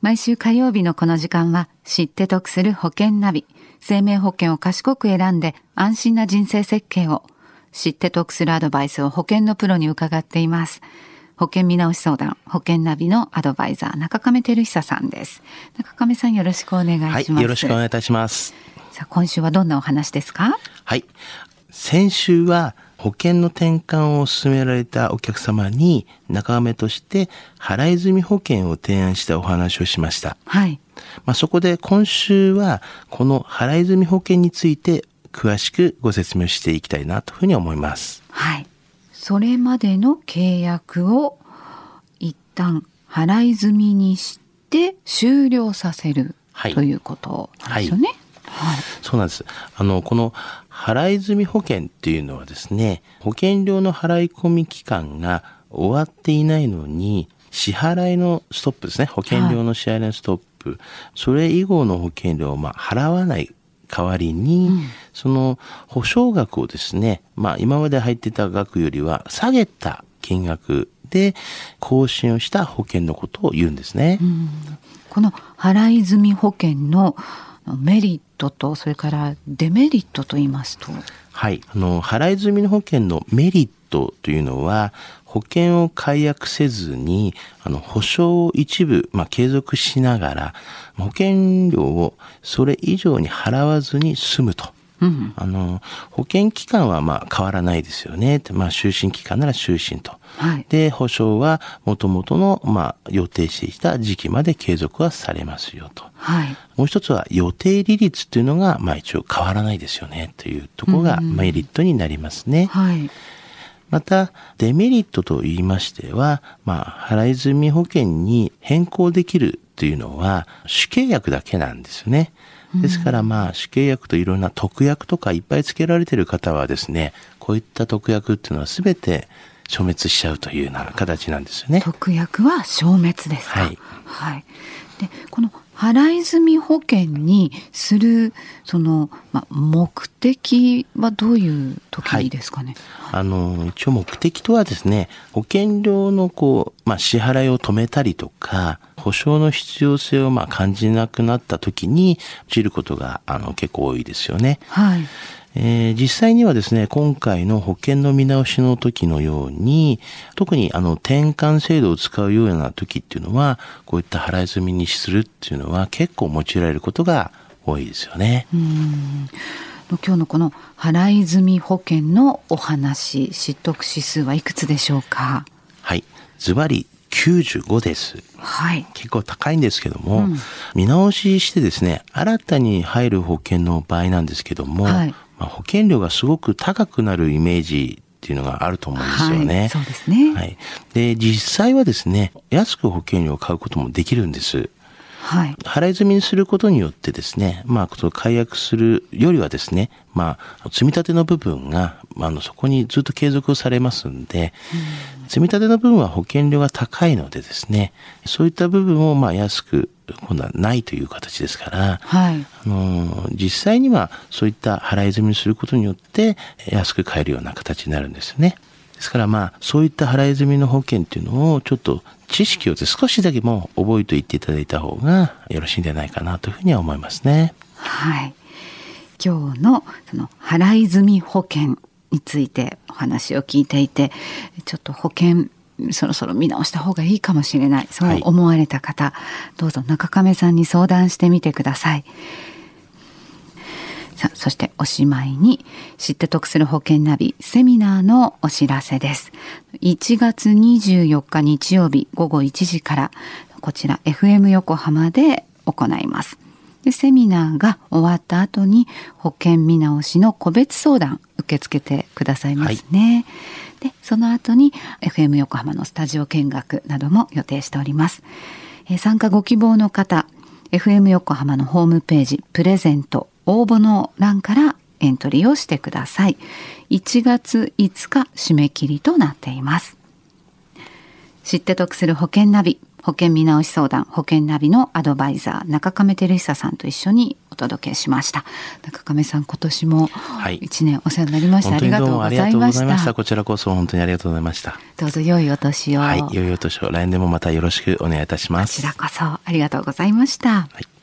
毎週火曜日のこの時間は知って得する保険ナビ。生命保険を賢く選んで安心な人生設計を知って得するアドバイスを保険のプロに伺っています。保険見直し相談、保険ナビのアドバイザー、中亀照久さんです。中亀さんよろしくお願いします。はい、よろしくお願いいたします。さあ、今週はどんなお話ですか？はい。先週は保険の転換を勧められたお客様に仲間として払い済み保険を提案したお話をしました。はい。まあ、そこで今週はこの払い済み保険について詳しくご説明していきたいなというふうに思います。はい。それまでの契約を一旦払い済みにして終了させる、はい、ということですよね。はいはい、そうなんです。あの、この払い済み保険っていうのはですね、保険料の払い込み期間が終わっていないのに、支払いのストップですね。保険料の支払いのストップ。はい、それ以後の保険料をまあ払わない代わりに、うん、その保証額をですね、まあ今まで入ってた額よりは下げた金額で更新をした保険のことを言うんですね。うん、この払い済み保険のメリットとそれからデメリットと言いますと。はい。あの払い済みの保険のメリットというのは保険を解約せずにあの保証を一部、まあ、継続しながら保険料をそれ以上に払わずに済むと。うん、あの保険期間はまあ変わらないですよね。まあ、就寝期間なら就寝と。はい、で、保証はもともとのまあ予定していた時期まで継続はされますよと。はい、もう一つは予定利率っていうのがまあ一応変わらないですよねというところがメリットになりますね。うん、はいまた、デメリットと言いましては、まあ、払い済み保険に変更できるというのは、主契約だけなんですよね。ですからまあ、主契約といろんな特約とかいっぱい付けられている方はですね、こういった特約っていうのは全て消滅しちゃうというような形なんですよね。特約は消滅ですか？はい。はい。で、この払い済み保険にするその、まあ、目的はどういう時ですかね、はい、あの一応目的とはですね保険料のこう、まあ、支払いを止めたりとか保証の必要性をまあ感じなくなった時に陥ることがあの結構多いですよね。はいえー、実際にはですね、今回の保険の見直しの時のように、特にあの転換制度を使うような時っていうのは、こういった払い済みにするっていうのは結構用いられることが多いですよね。うん今日のこの払い済み保険のお話、知得指数はいくつでしょうか？はい。ズバリ95です。はい。結構高いんですけども、うん、見直ししてですね、新たに入る保険の場合なんですけども、はい、まあ、保険料がすごく高くなるイメージっていうのがあると思うんですよね。はい、そうですね。はい。で、実際はですね、安く保険料を買うこともできるんです。はい、払い済みにすることによってですね、まあ、解約するよりはですね、まあ、積み立ての部分が、あの、そこにずっと継続されますんで、うん、積み立ての部分は保険料が高いのでですね、そういった部分を、まあ、安く、今度はないという形ですから、はい、あの、実際にはそういった払い済みにすることによって、安く買えるような形になるんですよね。ですからまあ、そういった払い済みの保険っていうのをちょっと知識を少しだけも覚えておいていただいた方がよろしいんじゃないかなというふうには思いますね。はい。今日のその払い済み保険についてお話を聞いていて、ちょっと保険そろそろ見直した方がいいかもしれない。そう思われた方、はい、どうぞ中亀さんに相談してみてください。さあ、そしておしまいに、知って得する保険ナビセミナーのお知らせです。1月24日日曜日午後1時から、こちら FM 横浜で行います。でセミナーが終わった後に保険見直しの個別相談受け付けてくださいますね。はい、で、その後に FM 横浜のスタジオ見学なども予定しております。え参加ご希望の方、FM 横浜のホームページプレゼント応募の欄からエントリーをしてください。1月5日締め切りとなっています。知って得する保険ナビ。保保険見直し相談、保険ナビのアドバイザー、中亀照久さんと一緒にお届けしました。中亀さん、今年も一年お世話になりました。はい、ありがとうございました。こちらこそ本当にありがとうございました。どうぞ良いお年を。はい、良いお年を。来年もまたよろしくお願いいたします。こちらこそありがとうございました。はい